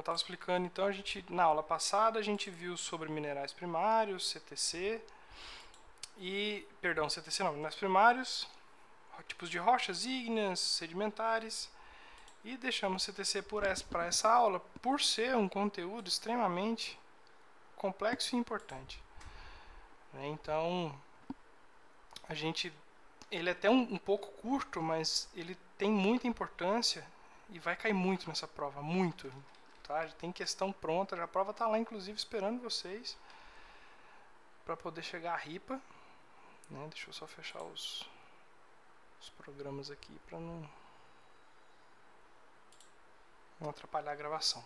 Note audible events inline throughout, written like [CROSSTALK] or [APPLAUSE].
eu estava explicando, então a gente na aula passada a gente viu sobre minerais primários, CTC e, perdão, CTC não, minerais primários, tipos de rochas ígneas, sedimentares e deixamos CTC para essa, essa aula por ser um conteúdo extremamente complexo e importante. Né? Então, a gente, ele é até um, um pouco curto, mas ele tem muita importância e vai cair muito nessa prova, muito. Tem questão pronta, a prova está lá, inclusive, esperando vocês para poder chegar a ripa. Né? Deixa eu só fechar os, os programas aqui para não, não atrapalhar a gravação.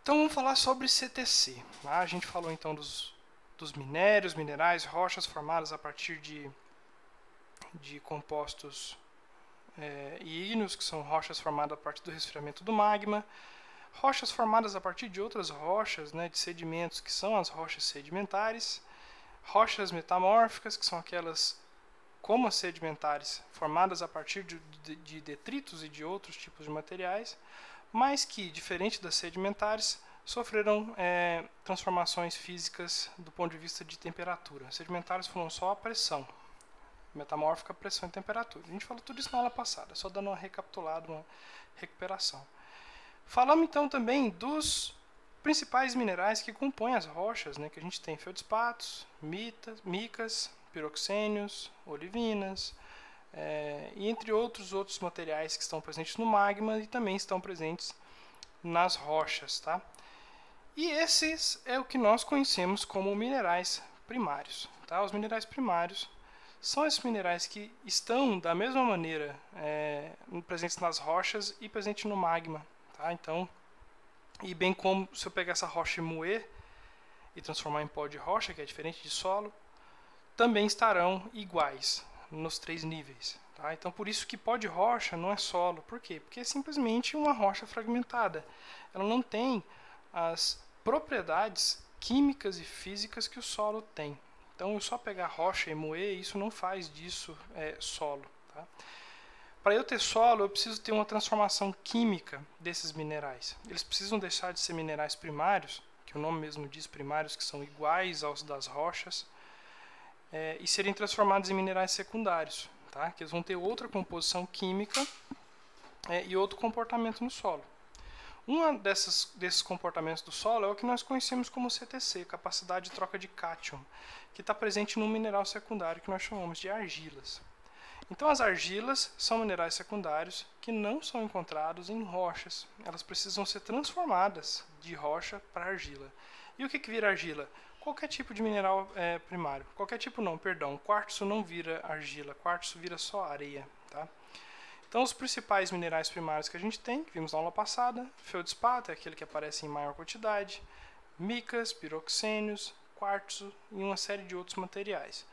Então vamos falar sobre CTC. Tá? A gente falou então dos, dos minérios, minerais, rochas formadas a partir de, de compostos é, ígneos, que são rochas formadas a partir do resfriamento do magma, rochas formadas a partir de outras rochas, né, de sedimentos, que são as rochas sedimentares, rochas metamórficas, que são aquelas como as sedimentares, formadas a partir de, de, de detritos e de outros tipos de materiais, mas que, diferente das sedimentares, sofreram é, transformações físicas do ponto de vista de temperatura. Sedimentares foram só a pressão, metamórfica, pressão e temperatura. A gente falou tudo isso na aula passada, só dando uma recapitulada, uma recuperação. Falamos então também dos principais minerais que compõem as rochas, né, que a gente tem feldspatos, mitas, micas, piroxênios, olivinas, é, e entre outros outros materiais que estão presentes no magma e também estão presentes nas rochas, tá? E esses é o que nós conhecemos como minerais primários, tá? Os minerais primários são esses minerais que estão da mesma maneira é, presentes nas rochas e presentes no magma, tá? Então, e bem como se eu pegar essa rocha e moer e transformar em pó de rocha, que é diferente de solo, também estarão iguais, nos três níveis. Tá? Então, por isso que pó de rocha não é solo. Por quê? Porque é simplesmente uma rocha fragmentada. Ela não tem as propriedades químicas e físicas que o solo tem. Então, eu só pegar rocha e moer, isso não faz disso é, solo. Tá? Para eu ter solo, eu preciso ter uma transformação química desses minerais. Eles precisam deixar de ser minerais primários, que o nome mesmo diz primários, que são iguais aos das rochas, é, e serem transformados em minerais secundários, tá? que eles vão ter outra composição química é, e outro comportamento no solo. Um dessas, desses comportamentos do solo é o que nós conhecemos como CTC, capacidade de troca de cátion, que está presente no mineral secundário que nós chamamos de argilas. Então, as argilas são minerais secundários que não são encontrados em rochas. Elas precisam ser transformadas de rocha para argila. E o que, que vira argila? qualquer tipo de mineral é, primário. Qualquer tipo não, perdão. Quartzo não vira argila, quartzo vira só areia. Tá? Então, os principais minerais primários que a gente tem, que vimos na aula passada, feldspato é aquele que aparece em maior quantidade, micas, piroxênios, quartzo e uma série de outros materiais.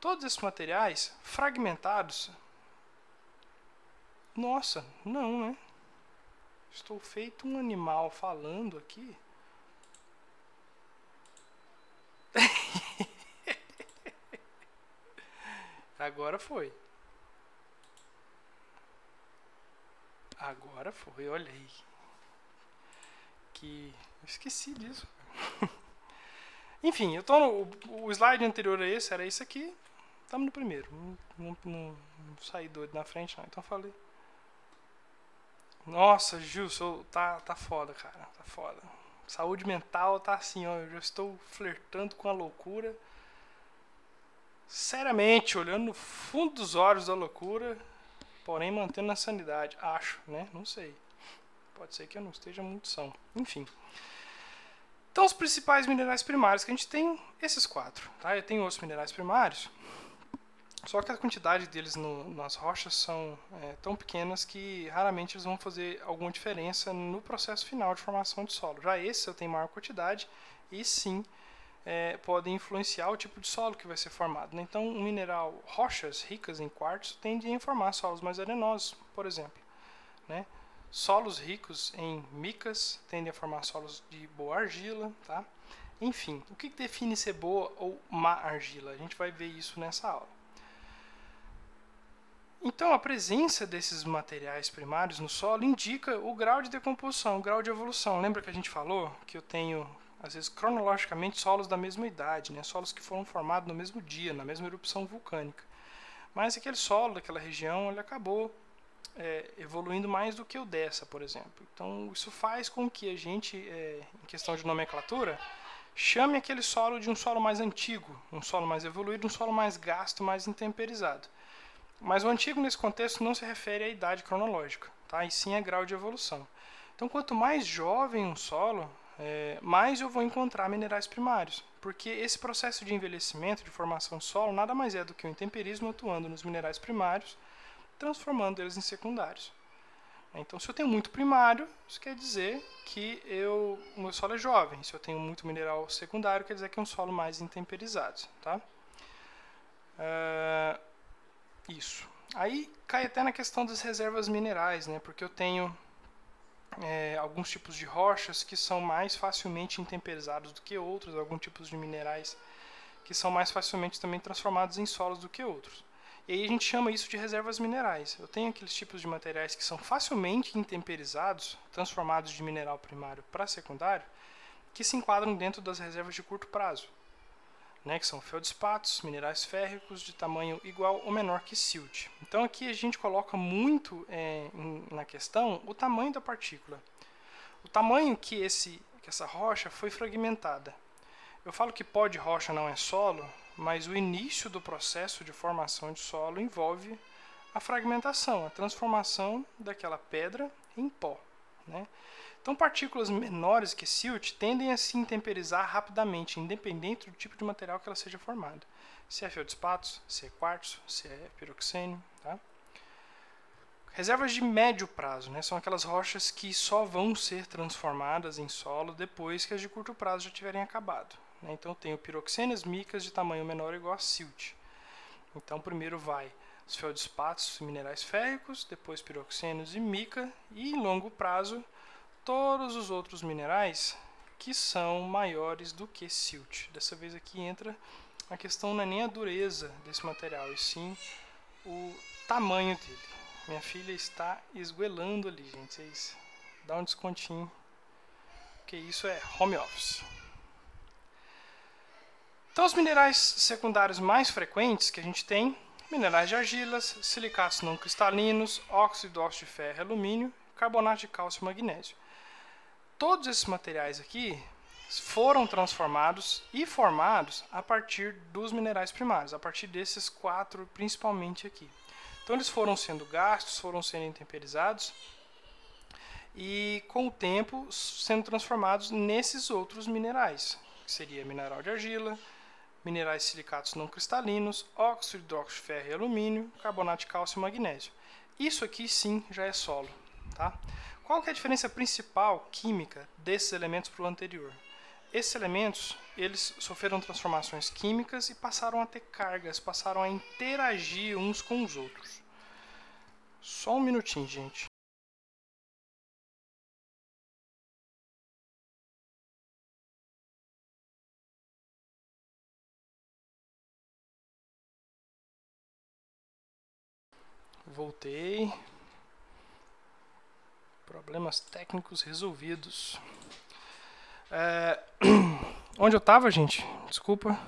Todos esses materiais fragmentados. Nossa, não, né? Estou feito um animal falando aqui. [LAUGHS] Agora foi. Agora foi, olha aí. Que. Eu esqueci disso. [LAUGHS] Enfim, eu tô no, o slide anterior a esse era esse aqui. Estamos no primeiro. Não, não, não, não saí doido na frente, não. Então falei. Nossa, Gilson, tá, tá foda, cara. Tá foda. Saúde mental tá assim, ó. Eu já estou flertando com a loucura. Seriamente, olhando no fundo dos olhos da loucura, porém mantendo a sanidade. Acho, né? Não sei. Pode ser que eu não esteja muito são. Enfim. Então, os principais minerais primários que a gente tem, esses quatro. Tá? Eu tenho outros minerais primários, só que a quantidade deles no, nas rochas são é, tão pequenas que raramente eles vão fazer alguma diferença no processo final de formação de solo. Já esse eu tenho maior quantidade e sim é, podem influenciar o tipo de solo que vai ser formado. Né? Então, um mineral, rochas ricas em quartzo tendem a formar solos mais arenosos, por exemplo. Né? Solos ricos em micas tendem a formar solos de boa argila. Tá? Enfim, o que define ser boa ou má argila? A gente vai ver isso nessa aula. Então, a presença desses materiais primários no solo indica o grau de decomposição, o grau de evolução. Lembra que a gente falou que eu tenho, às vezes, cronologicamente, solos da mesma idade, né? solos que foram formados no mesmo dia, na mesma erupção vulcânica. Mas aquele solo daquela região ele acabou é, evoluindo mais do que o dessa, por exemplo. Então, isso faz com que a gente, é, em questão de nomenclatura, chame aquele solo de um solo mais antigo, um solo mais evoluído, um solo mais gasto, mais intemperizado. Mas o antigo nesse contexto não se refere à idade cronológica, tá? e sim a grau de evolução. Então, quanto mais jovem um solo, é, mais eu vou encontrar minerais primários, porque esse processo de envelhecimento, de formação solo, nada mais é do que o intemperismo atuando nos minerais primários, transformando eles em secundários. Então, se eu tenho muito primário, isso quer dizer que eu, o meu solo é jovem. Se eu tenho muito mineral secundário, quer dizer que é um solo mais intemperizado. Tá? Uh, isso. Aí cai até na questão das reservas minerais, né? Porque eu tenho é, alguns tipos de rochas que são mais facilmente intemperizados do que outros, alguns tipos de minerais que são mais facilmente também transformados em solos do que outros. E aí a gente chama isso de reservas minerais. Eu tenho aqueles tipos de materiais que são facilmente intemperizados, transformados de mineral primário para secundário, que se enquadram dentro das reservas de curto prazo né, que são feldspatos, minerais férricos de tamanho igual ou menor que silt. Então aqui a gente coloca muito é, em, na questão o tamanho da partícula. O tamanho que, esse, que essa rocha foi fragmentada. Eu falo que pó de rocha não é solo, mas o início do processo de formação de solo envolve a fragmentação, a transformação daquela pedra em pó. Né? Então, partículas menores que silt tendem a se intemperizar rapidamente, independente do tipo de material que ela seja formada. Se é feldspatos, se é quartzo, se é piroxênio. Tá? Reservas de médio prazo né, são aquelas rochas que só vão ser transformadas em solo depois que as de curto prazo já tiverem acabado. Né? Então, eu tenho piroxênias micas de tamanho menor ou igual a silt. Então, primeiro vai os feldspatos, minerais férricos, depois piroxênios e mica, e em longo prazo todos os outros minerais que são maiores do que silt. Dessa vez aqui entra a questão não é nem a dureza desse material, e sim o tamanho dele. Minha filha está esguelando ali, gente. Vocês dá um descontinho, porque isso é home office. Então, os minerais secundários mais frequentes que a gente tem, minerais de argilas, silicatos não cristalinos, óxido, de ferro e alumínio, carbonato de cálcio e magnésio todos esses materiais aqui foram transformados e formados a partir dos minerais primários, a partir desses quatro principalmente aqui. Então eles foram sendo gastos, foram sendo intemperizados e com o tempo sendo transformados nesses outros minerais, que seria mineral de argila, minerais silicatos não cristalinos, óxido hidróxido de ferro e alumínio, carbonato de cálcio e magnésio. Isso aqui sim já é solo, tá? Qual é a diferença principal química desses elementos para o anterior? Esses elementos, eles sofreram transformações químicas e passaram a ter cargas, passaram a interagir uns com os outros. Só um minutinho, gente. Voltei. Problemas técnicos resolvidos. É... [CLEARS THROAT] Onde eu tava, gente? Desculpa.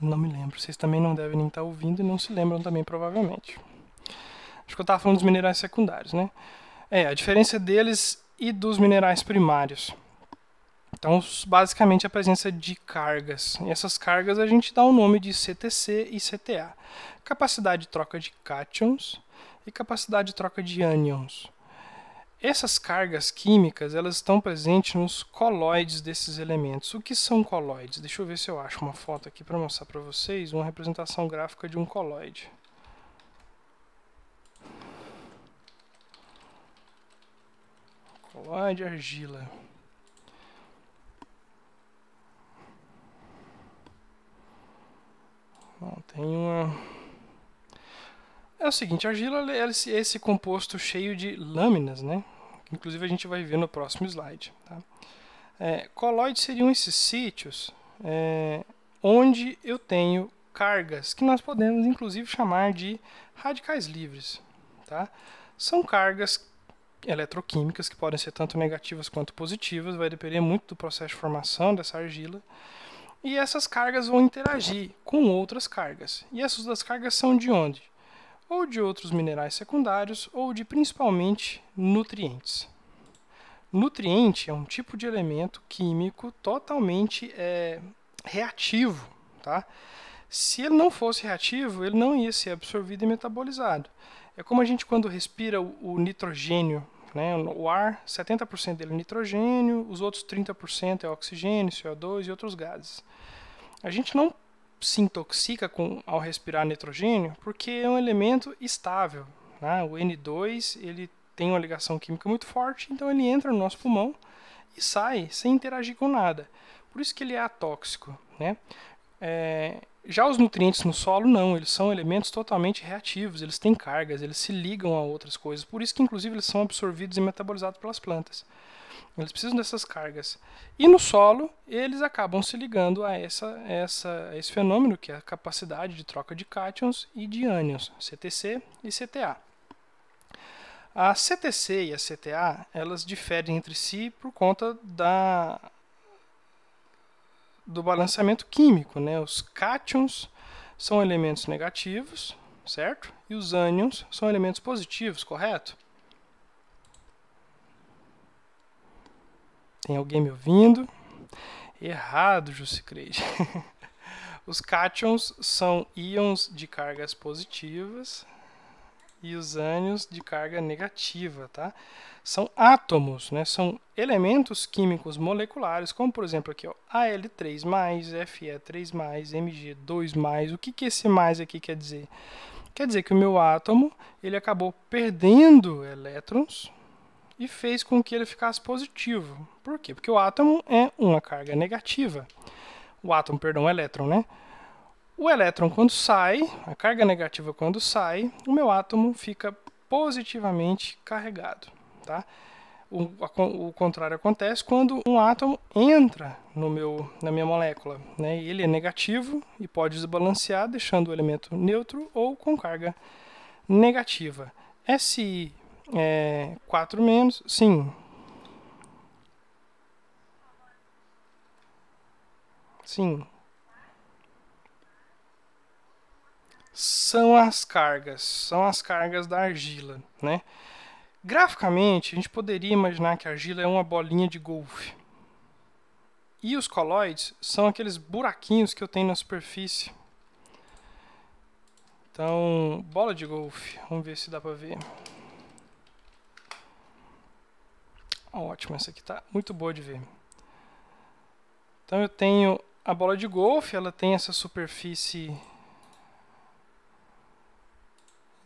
Não me lembro. Vocês também não devem nem estar ouvindo e não se lembram também, provavelmente. Acho que eu estava falando dos minerais secundários, né? É, a diferença deles e dos minerais primários. Então, basicamente, a presença de cargas. E essas cargas a gente dá o nome de CTC e CTA. Capacidade de troca de cátions e capacidade de troca de ânions. Essas cargas químicas elas estão presentes nos colóides desses elementos. O que são colóides? Deixa eu ver se eu acho uma foto aqui para mostrar para vocês uma representação gráfica de um colóide. Colóide argila. Tem uma é o seguinte, a argila é esse composto cheio de lâminas, né? Inclusive a gente vai ver no próximo slide. Tá? É, colóides seriam esses sítios é, onde eu tenho cargas, que nós podemos inclusive chamar de radicais livres. Tá? São cargas eletroquímicas que podem ser tanto negativas quanto positivas, vai depender muito do processo de formação dessa argila. E essas cargas vão interagir com outras cargas. E essas duas cargas são de onde? Ou de outros minerais secundários, ou de principalmente nutrientes. Nutriente é um tipo de elemento químico totalmente é, reativo. Tá? Se ele não fosse reativo, ele não ia ser absorvido e metabolizado. É como a gente quando respira o, o nitrogênio, né? o ar, 70% dele é nitrogênio, os outros 30% é oxigênio, CO2 e outros gases. A gente não se intoxica com, ao respirar nitrogênio porque é um elemento estável. Né? O N2 ele tem uma ligação química muito forte, então ele entra no nosso pulmão e sai sem interagir com nada. Por isso que ele é atóxico. Né? É, já os nutrientes no solo, não, eles são elementos totalmente reativos, eles têm cargas, eles se ligam a outras coisas, por isso que inclusive eles são absorvidos e metabolizados pelas plantas. Eles precisam dessas cargas. E no solo, eles acabam se ligando a, essa, essa, a esse fenômeno, que é a capacidade de troca de cátions e de ânions, CTC e CTA. A CTC e a CTA, elas diferem entre si por conta da, do balanceamento químico. Né? Os cátions são elementos negativos, certo? E os ânions são elementos positivos, correto? Tem alguém me ouvindo? Errado, Jussicreide. [LAUGHS] os cátions são íons de cargas positivas e os ânions de carga negativa, tá? São átomos, né? São elementos químicos moleculares, como por exemplo aqui, ó, Al3+, Fe3+, Mg2+. O que que esse mais aqui quer dizer? Quer dizer que o meu átomo, ele acabou perdendo elétrons, e fez com que ele ficasse positivo. Por quê? Porque o átomo é uma carga negativa. O átomo, perdão, o elétron, né? O elétron, quando sai, a carga negativa quando sai, o meu átomo fica positivamente carregado. Tá? O, o contrário acontece quando um átomo entra no meu, na minha molécula. Né? Ele é negativo e pode desbalancear, deixando o elemento neutro ou com carga negativa. Si é, 4 menos, sim. Sim. São as cargas, são as cargas da argila, né? Graficamente, a gente poderia imaginar que a argila é uma bolinha de golfe. E os colóides são aqueles buraquinhos que eu tenho na superfície. Então, bola de golfe, vamos ver se dá para ver. Ótimo, essa aqui está muito boa de ver. Então eu tenho a bola de golfe, ela tem essa superfície...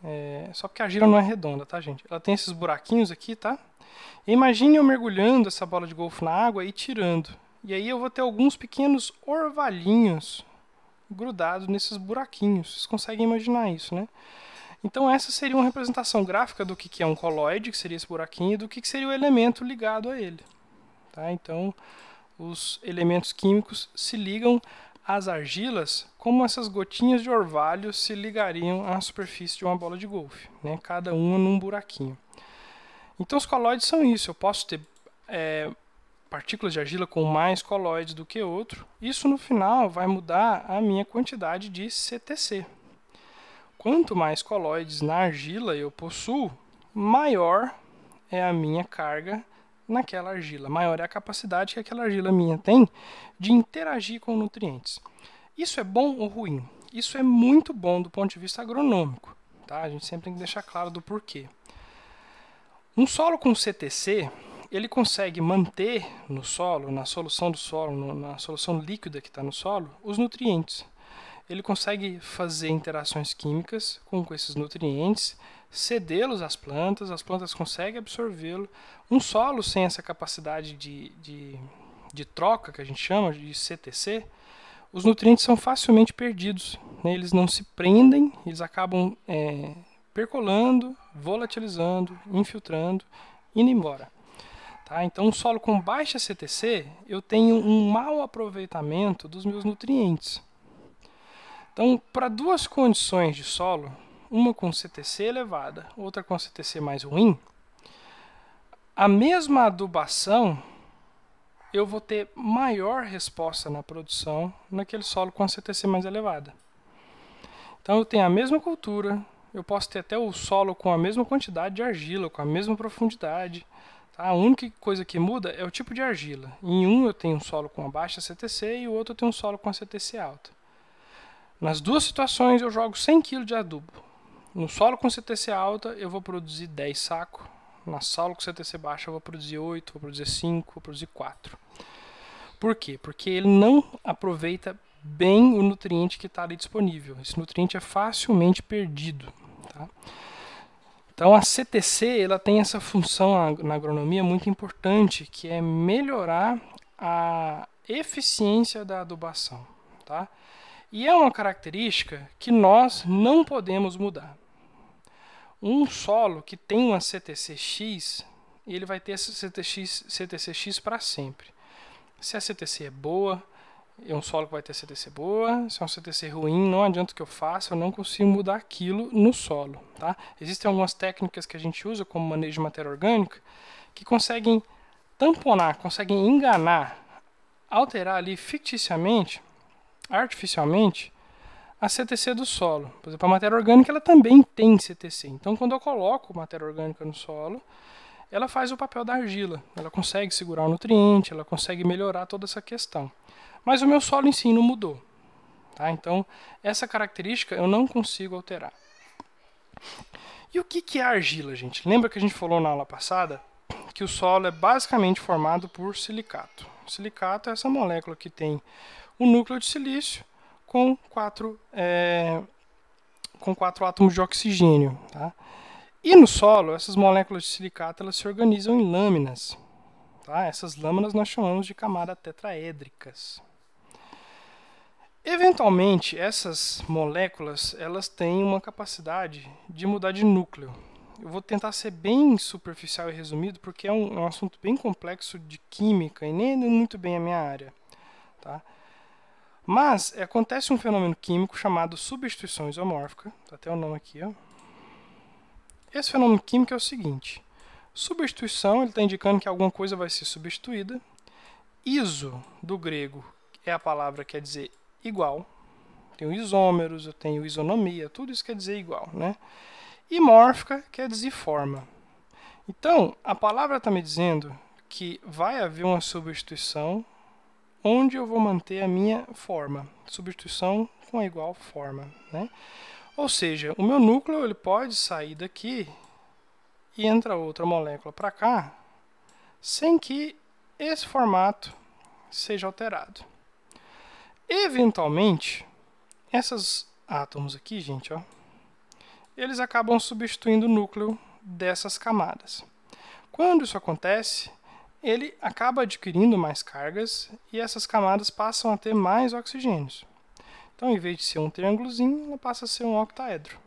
É, só porque a gira não é redonda, tá, gente? Ela tem esses buraquinhos aqui, tá? imagine eu mergulhando essa bola de golfe na água e tirando. E aí eu vou ter alguns pequenos orvalhinhos grudados nesses buraquinhos. Vocês conseguem imaginar isso, né? Então essa seria uma representação gráfica do que é um coloide, que seria esse buraquinho, e do que seria o elemento ligado a ele. Tá? Então os elementos químicos se ligam às argilas como essas gotinhas de orvalho se ligariam à superfície de uma bola de golfe, né? cada uma num buraquinho. Então os coloides são isso, eu posso ter é, partículas de argila com mais coloides do que outro, isso no final vai mudar a minha quantidade de CTC, Quanto mais colóides na argila eu possuo, maior é a minha carga naquela argila, maior é a capacidade que aquela argila minha tem de interagir com nutrientes. Isso é bom ou ruim? Isso é muito bom do ponto de vista agronômico. Tá? A gente sempre tem que deixar claro do porquê. Um solo com CTC, ele consegue manter no solo, na solução do solo, na solução líquida que está no solo, os nutrientes ele consegue fazer interações químicas com, com esses nutrientes, cedê-los às plantas, as plantas conseguem absorvê-lo. Um solo sem essa capacidade de, de, de troca, que a gente chama de CTC, os nutrientes são facilmente perdidos. Né? Eles não se prendem, eles acabam é, percolando, volatilizando, infiltrando, indo embora. Tá? Então, um solo com baixa CTC, eu tenho um mau aproveitamento dos meus nutrientes. Então, para duas condições de solo, uma com CTC elevada, outra com CTC mais ruim, a mesma adubação eu vou ter maior resposta na produção naquele solo com a CTC mais elevada. Então eu tenho a mesma cultura, eu posso ter até o solo com a mesma quantidade de argila, com a mesma profundidade. Tá? A única coisa que muda é o tipo de argila. Em um eu tenho um solo com a baixa CTC e o outro eu tenho um solo com a CTC alta. Nas duas situações eu jogo 100 kg de adubo. No solo com CTC alta eu vou produzir 10 sacos. Na solo com CTC baixa eu vou produzir 8, vou produzir 5, vou produzir 4. Por quê? Porque ele não aproveita bem o nutriente que está ali disponível. Esse nutriente é facilmente perdido. Tá? Então a CTC ela tem essa função na agronomia muito importante, que é melhorar a eficiência da adubação. Tá? E é uma característica que nós não podemos mudar. Um solo que tem uma CTCX, ele vai ter essa CTX, CTCX para sempre. Se a CTC é boa, é um solo que vai ter CTC boa, se é um CTC ruim, não adianta o que eu faça, eu não consigo mudar aquilo no solo. Tá? Existem algumas técnicas que a gente usa, como manejo de matéria orgânica, que conseguem tamponar, conseguem enganar, alterar ali ficticiamente, artificialmente, a CTC do solo. Por exemplo, a matéria orgânica ela também tem CTC. Então, quando eu coloco matéria orgânica no solo, ela faz o papel da argila. Ela consegue segurar o nutriente, ela consegue melhorar toda essa questão. Mas o meu solo em si não mudou. Tá? Então, essa característica eu não consigo alterar. E o que, é argila, gente? Lembra que a gente falou na aula passada que o solo é basicamente formado por silicato. O silicato é essa molécula que tem o núcleo de silício com quatro, é, com quatro átomos de oxigênio. Tá? E no solo, essas moléculas de silicato elas se organizam em lâminas. Tá? Essas lâminas nós chamamos de camadas tetraédricas. Eventualmente, essas moléculas elas têm uma capacidade de mudar de núcleo. Eu vou tentar ser bem superficial e resumido, porque é um, é um assunto bem complexo de química e nem é muito bem a minha área. Tá? Mas acontece um fenômeno químico chamado substituição isomórfica, tá até o nome aqui. Ó. Esse fenômeno químico é o seguinte: substituição ele está indicando que alguma coisa vai ser substituída. Iso, do grego, é a palavra que quer dizer igual. Tenho isômeros, eu tenho isonomia, tudo isso quer dizer igual, né? E mórfica quer dizer forma. Então, a palavra está me dizendo que vai haver uma substituição onde eu vou manter a minha forma. Substituição com a igual forma, né? Ou seja, o meu núcleo ele pode sair daqui e entra outra molécula para cá, sem que esse formato seja alterado. Eventualmente, esses átomos aqui, gente, ó, eles acabam substituindo o núcleo dessas camadas. Quando isso acontece, ele acaba adquirindo mais cargas e essas camadas passam a ter mais oxigênios. Então, em vez de ser um triângulozinho, ela passa a ser um octaedro.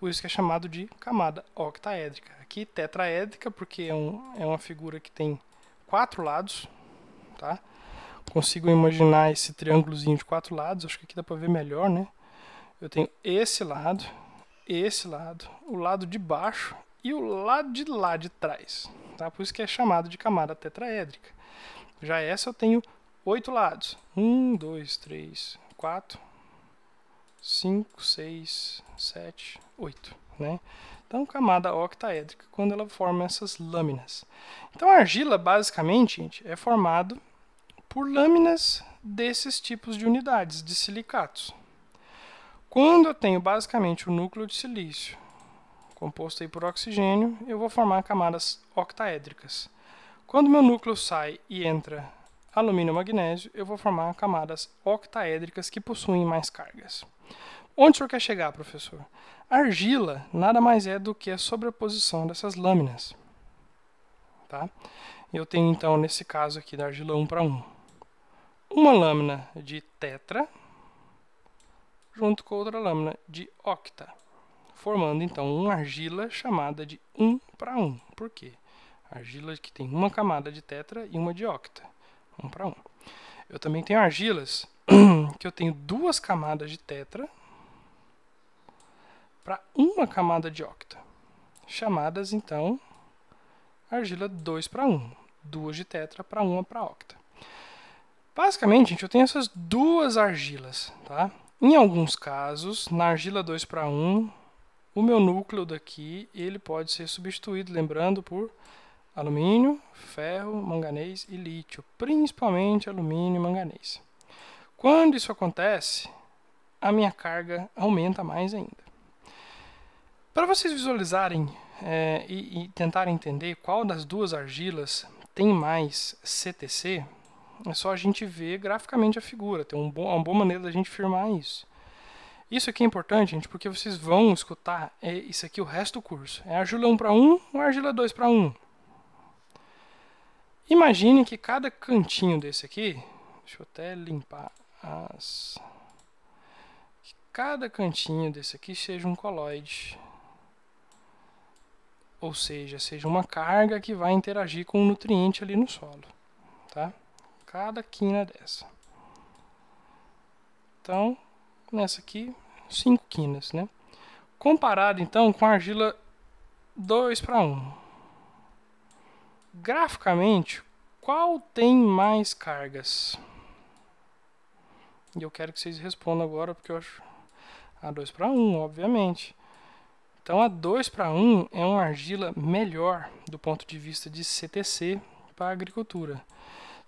Por isso que é chamado de camada octaédrica. Aqui tetraédrica, porque é, um, é uma figura que tem quatro lados, tá? consigo imaginar esse triângulozinho de quatro lados, acho que aqui dá para ver melhor, né? Eu tenho esse lado, esse lado, o lado de baixo e o lado de lá de trás, tá? Por isso que é chamado de camada tetraédrica. Já essa eu tenho oito lados. Um, dois, três, quatro, cinco, seis, sete, oito, né? Então, camada octaédrica, quando ela forma essas lâminas. Então, a argila, basicamente, gente, é formado por lâminas desses tipos de unidades de silicatos. Quando eu tenho basicamente o núcleo de silício composto aí por oxigênio, eu vou formar camadas octaédricas. Quando meu núcleo sai e entra alumínio magnésio, eu vou formar camadas octaédricas que possuem mais cargas. Onde o senhor quer chegar, professor? Argila nada mais é do que a sobreposição dessas lâminas. Tá? Eu tenho então, nesse caso aqui, da argila 1 para 1 uma lâmina de tetra junto com outra lâmina de octa, formando então uma argila chamada de 1 para 1. Por quê? Argila que tem uma camada de tetra e uma de octa, 1 para 1. Eu também tenho argilas [CLEARS THROAT] que eu tenho duas camadas de tetra para uma camada de octa, chamadas então argila 2 para 1, duas de tetra para uma para octa. Basicamente, gente, eu tenho essas duas argilas, tá? Em alguns casos, na argila 2 para 1, o meu núcleo daqui ele pode ser substituído, lembrando, por alumínio, ferro, manganês e lítio, principalmente alumínio e manganês. Quando isso acontece, a minha carga aumenta mais ainda. Para vocês visualizarem é, e, e tentarem entender qual das duas argilas tem mais CTC, é só a gente ver graficamente a figura, tem um bom, uma boa maneira da gente firmar isso. Isso aqui é importante, gente, porque vocês vão escutar é, isso aqui o resto do curso. É argila 1 para 1 ou argila 2 para 1? Imagine que cada cantinho desse aqui, deixa eu até limpar as... Que cada cantinho desse aqui seja um coloide. Ou seja, seja uma carga que vai interagir com o nutriente ali no solo. Tá? Cada quina dessa. Então, nessa aqui, 5 quinas. Né? Comparado então com a argila 2 para 1 graficamente, qual tem mais cargas? E eu quero que vocês respondam agora, porque eu acho a 2 para 1, obviamente. Então a 2 para 1 é uma argila melhor do ponto de vista de CTC para a agricultura.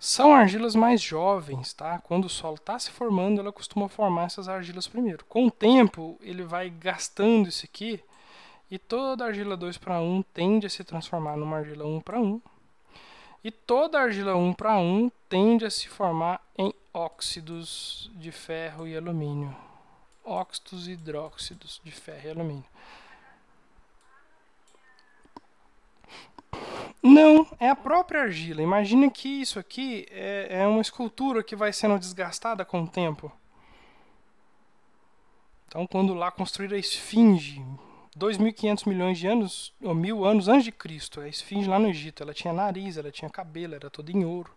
São argilas mais jovens, tá? Quando o solo está se formando, ela costuma formar essas argilas primeiro. Com o tempo, ele vai gastando isso aqui e toda argila 2 para 1 tende a se transformar numa argila 1 para 1 e toda argila 1 para 1 tende a se formar em óxidos de ferro e alumínio. Óxidos e hidróxidos de ferro e alumínio. Não, é a própria argila. Imagina que isso aqui é, é uma escultura que vai sendo desgastada com o tempo. Então, quando lá construíram a esfinge, 2.500 milhões de anos, ou mil anos antes de Cristo, a esfinge lá no Egito, ela tinha nariz, ela tinha cabelo, era toda em ouro.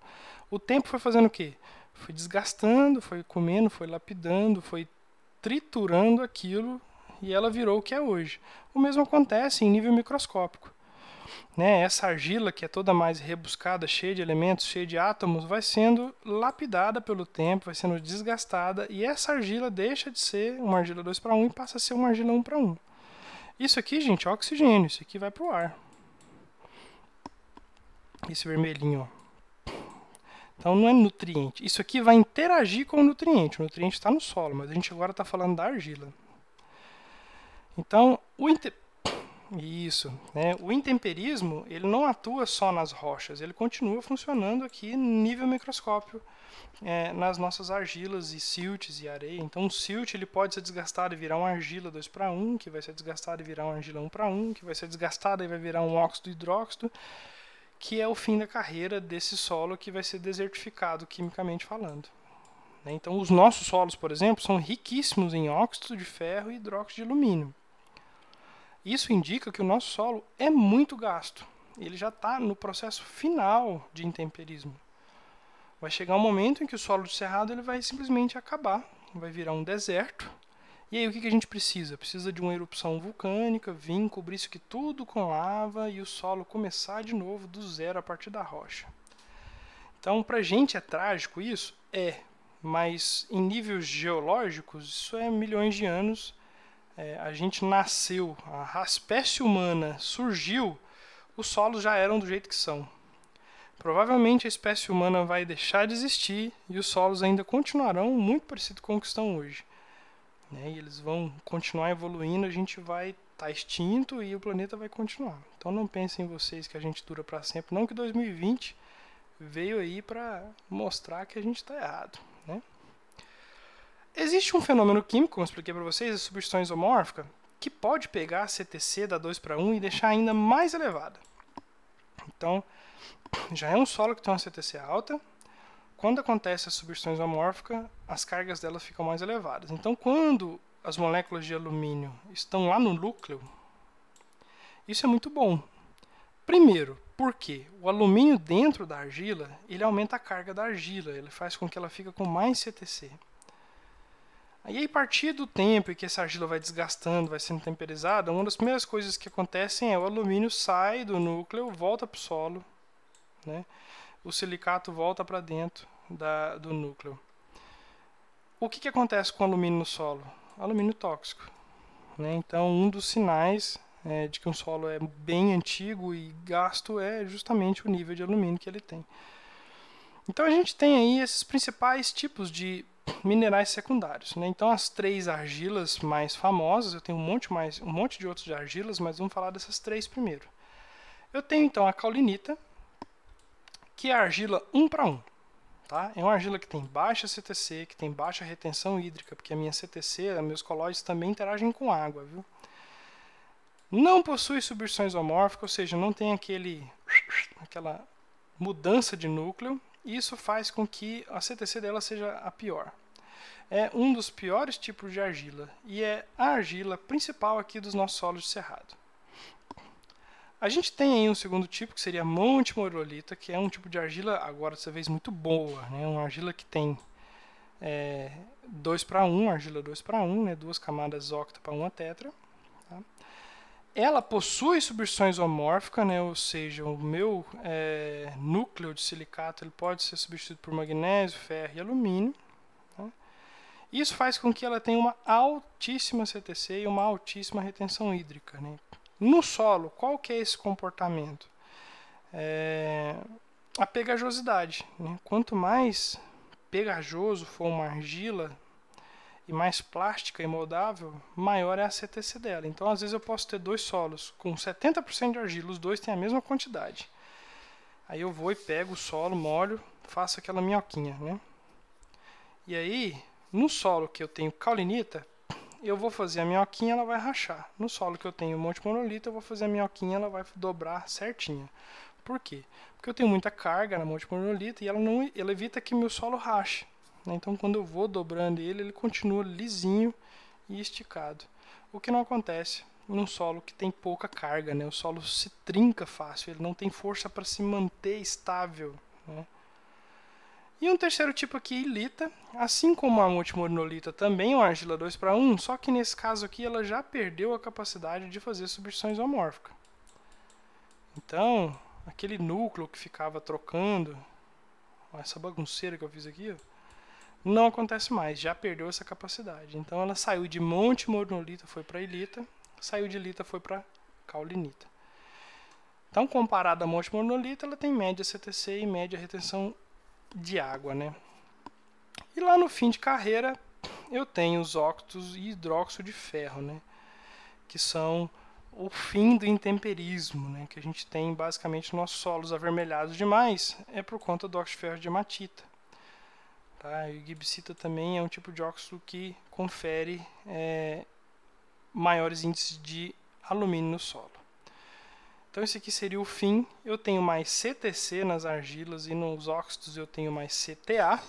O tempo foi fazendo o quê? Foi desgastando, foi comendo, foi lapidando, foi triturando aquilo e ela virou o que é hoje. O mesmo acontece em nível microscópico. Né? Essa argila, que é toda mais rebuscada, cheia de elementos, cheia de átomos, vai sendo lapidada pelo tempo, vai sendo desgastada, e essa argila deixa de ser uma argila 2 para 1 e passa a ser uma argila 1 para 1. Isso aqui, gente, é oxigênio. Isso aqui vai pro ar. Esse vermelhinho. Então não é nutriente. Isso aqui vai interagir com o nutriente. O nutriente está no solo, mas a gente agora está falando da argila. Então, o inter... isso, né? O intemperismo ele não atua só nas rochas, ele continua funcionando aqui nível microscópio é, nas nossas argilas e siltes e areia. Então, o silt ele pode ser desgastado e virar uma argila 2 para 1, que vai ser desgastado e virar uma argila 1 para 1, que vai ser desgastado e vai virar um óxido hidróxido, que é o fim da carreira desse solo que vai ser desertificado quimicamente falando. Né? Então, os nossos solos, por exemplo, são riquíssimos em óxido de ferro e hidróxido de alumínio. Isso indica que o nosso solo é muito gasto. Ele já está no processo final de intemperismo. Vai chegar um momento em que o solo de cerrado ele vai simplesmente acabar, vai virar um deserto. E aí o que a gente precisa? Precisa de uma erupção vulcânica, vir cobrir isso aqui tudo com lava e o solo começar de novo do zero a partir da rocha. Então, para a gente é trágico isso? É, mas em níveis geológicos, isso é milhões de anos. É, a gente nasceu, a espécie humana surgiu, os solos já eram do jeito que são. Provavelmente a espécie humana vai deixar de existir e os solos ainda continuarão muito parecidos com o que estão hoje. Né? E eles vão continuar evoluindo, a gente vai estar tá extinto e o planeta vai continuar. Então não pensem em vocês que a gente dura para sempre, não que 2020 veio aí para mostrar que a gente está errado. Né? Existe um fenômeno químico, como eu expliquei para vocês, a substituição isomórfica, que pode pegar a CTC da 2 para 1 e deixar ainda mais elevada. Então, já é um solo que tem uma CTC alta. Quando acontece a substituição isomórfica, as cargas dela ficam mais elevadas. Então, quando as moléculas de alumínio estão lá no núcleo, isso é muito bom. Primeiro, porque o alumínio dentro da argila, ele aumenta a carga da argila, ele faz com que ela fique com mais CTC. Aí, a partir do tempo em que essa argila vai desgastando, vai sendo temperizada, uma das primeiras coisas que acontecem é o alumínio sai do núcleo, volta para o solo, né? o silicato volta para dentro da, do núcleo. O que, que acontece com o alumínio no solo? Alumínio tóxico. Né? Então, um dos sinais é, de que um solo é bem antigo e gasto é justamente o nível de alumínio que ele tem. Então, a gente tem aí esses principais tipos de minerais secundários. Né? Então, as três argilas mais famosas, eu tenho um monte, mais, um monte de outros de argilas, mas vamos falar dessas três primeiro. Eu tenho então a caulinita, que é a argila 1 para 1. Tá? É uma argila que tem baixa CTC, que tem baixa retenção hídrica, porque a minha CTC, meus colóides também interagem com água. Viu? Não possui subversões homórficas, ou seja, não tem aquele, aquela mudança de núcleo. Isso faz com que a CTC dela seja a pior. É um dos piores tipos de argila e é a argila principal aqui dos nossos solos de cerrado. A gente tem aí um segundo tipo, que seria Monte Morolita, que é um tipo de argila, agora dessa vez, muito boa. Né? Uma argila que tem 2 para 1, argila 2 para 1, né? duas camadas octa para uma tetra. Ela possui subversões homórficas, né? ou seja, o meu é, núcleo de silicato ele pode ser substituído por magnésio, ferro e alumínio. Tá? Isso faz com que ela tenha uma altíssima CTC e uma altíssima retenção hídrica. Né? No solo, qual que é esse comportamento? É a pegajosidade. Né? Quanto mais pegajoso for uma argila e mais plástica e moldável, maior é a CTC dela. Então, às vezes eu posso ter dois solos com 70% de argila, os dois têm a mesma quantidade. Aí eu vou e pego o solo, molho, faço aquela minhoquinha, né? E aí, no solo que eu tenho caulinita, eu vou fazer a minhoquinha, ela vai rachar. No solo que eu tenho monte monolito, eu vou fazer a minhoquinha, ela vai dobrar certinha. Por quê? Porque eu tenho muita carga na monte monolito e ela não ela evita que meu solo rache. Né? Então, quando eu vou dobrando ele, ele continua lisinho e esticado. O que não acontece num solo que tem pouca carga, né? O solo se trinca fácil, ele não tem força para se manter estável, né? E um terceiro tipo aqui, ilita, assim como a multimonolita também é uma argila 2 para 1, só que nesse caso aqui ela já perdeu a capacidade de fazer substituições homórficas. Então, aquele núcleo que ficava trocando, essa bagunceira que eu fiz aqui, ó, não acontece mais, já perdeu essa capacidade. Então ela saiu de monte monolita, foi para ilita, saiu de ilita, foi para caulinita. Então, comparada a monte monolita, ela tem média CTC e média retenção de água, né? E lá no fim de carreira eu tenho os óxidos e hidróxido de ferro, né? Que são o fim do intemperismo, né? Que a gente tem basicamente nossos solos avermelhados demais é por conta do óxido de ferro de hematita. Tá? E o gibsita também é um tipo de óxido que confere é, maiores índices de alumínio no solo. Então esse aqui seria o fim. Eu tenho mais CTC nas argilas e nos óxidos eu tenho mais CTA.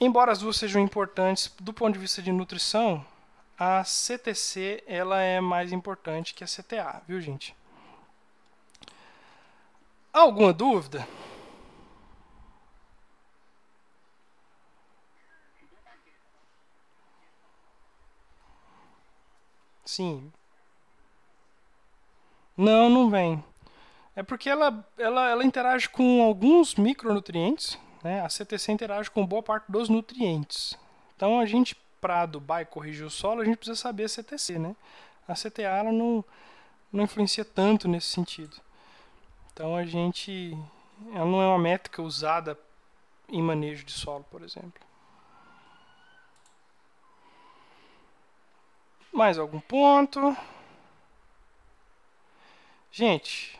Embora as duas sejam importantes do ponto de vista de nutrição, a CTC ela é mais importante que a CTA, viu gente? Alguma dúvida? Sim, não, não vem. É porque ela, ela, ela interage com alguns micronutrientes, né? A CTC interage com boa parte dos nutrientes. Então a gente, para adubar e corrigir o solo, a gente precisa saber a CTC, né? A CTA ela não, não influencia tanto nesse sentido. Então a gente. Ela não é uma métrica usada em manejo de solo, por exemplo. Mais algum ponto? Gente,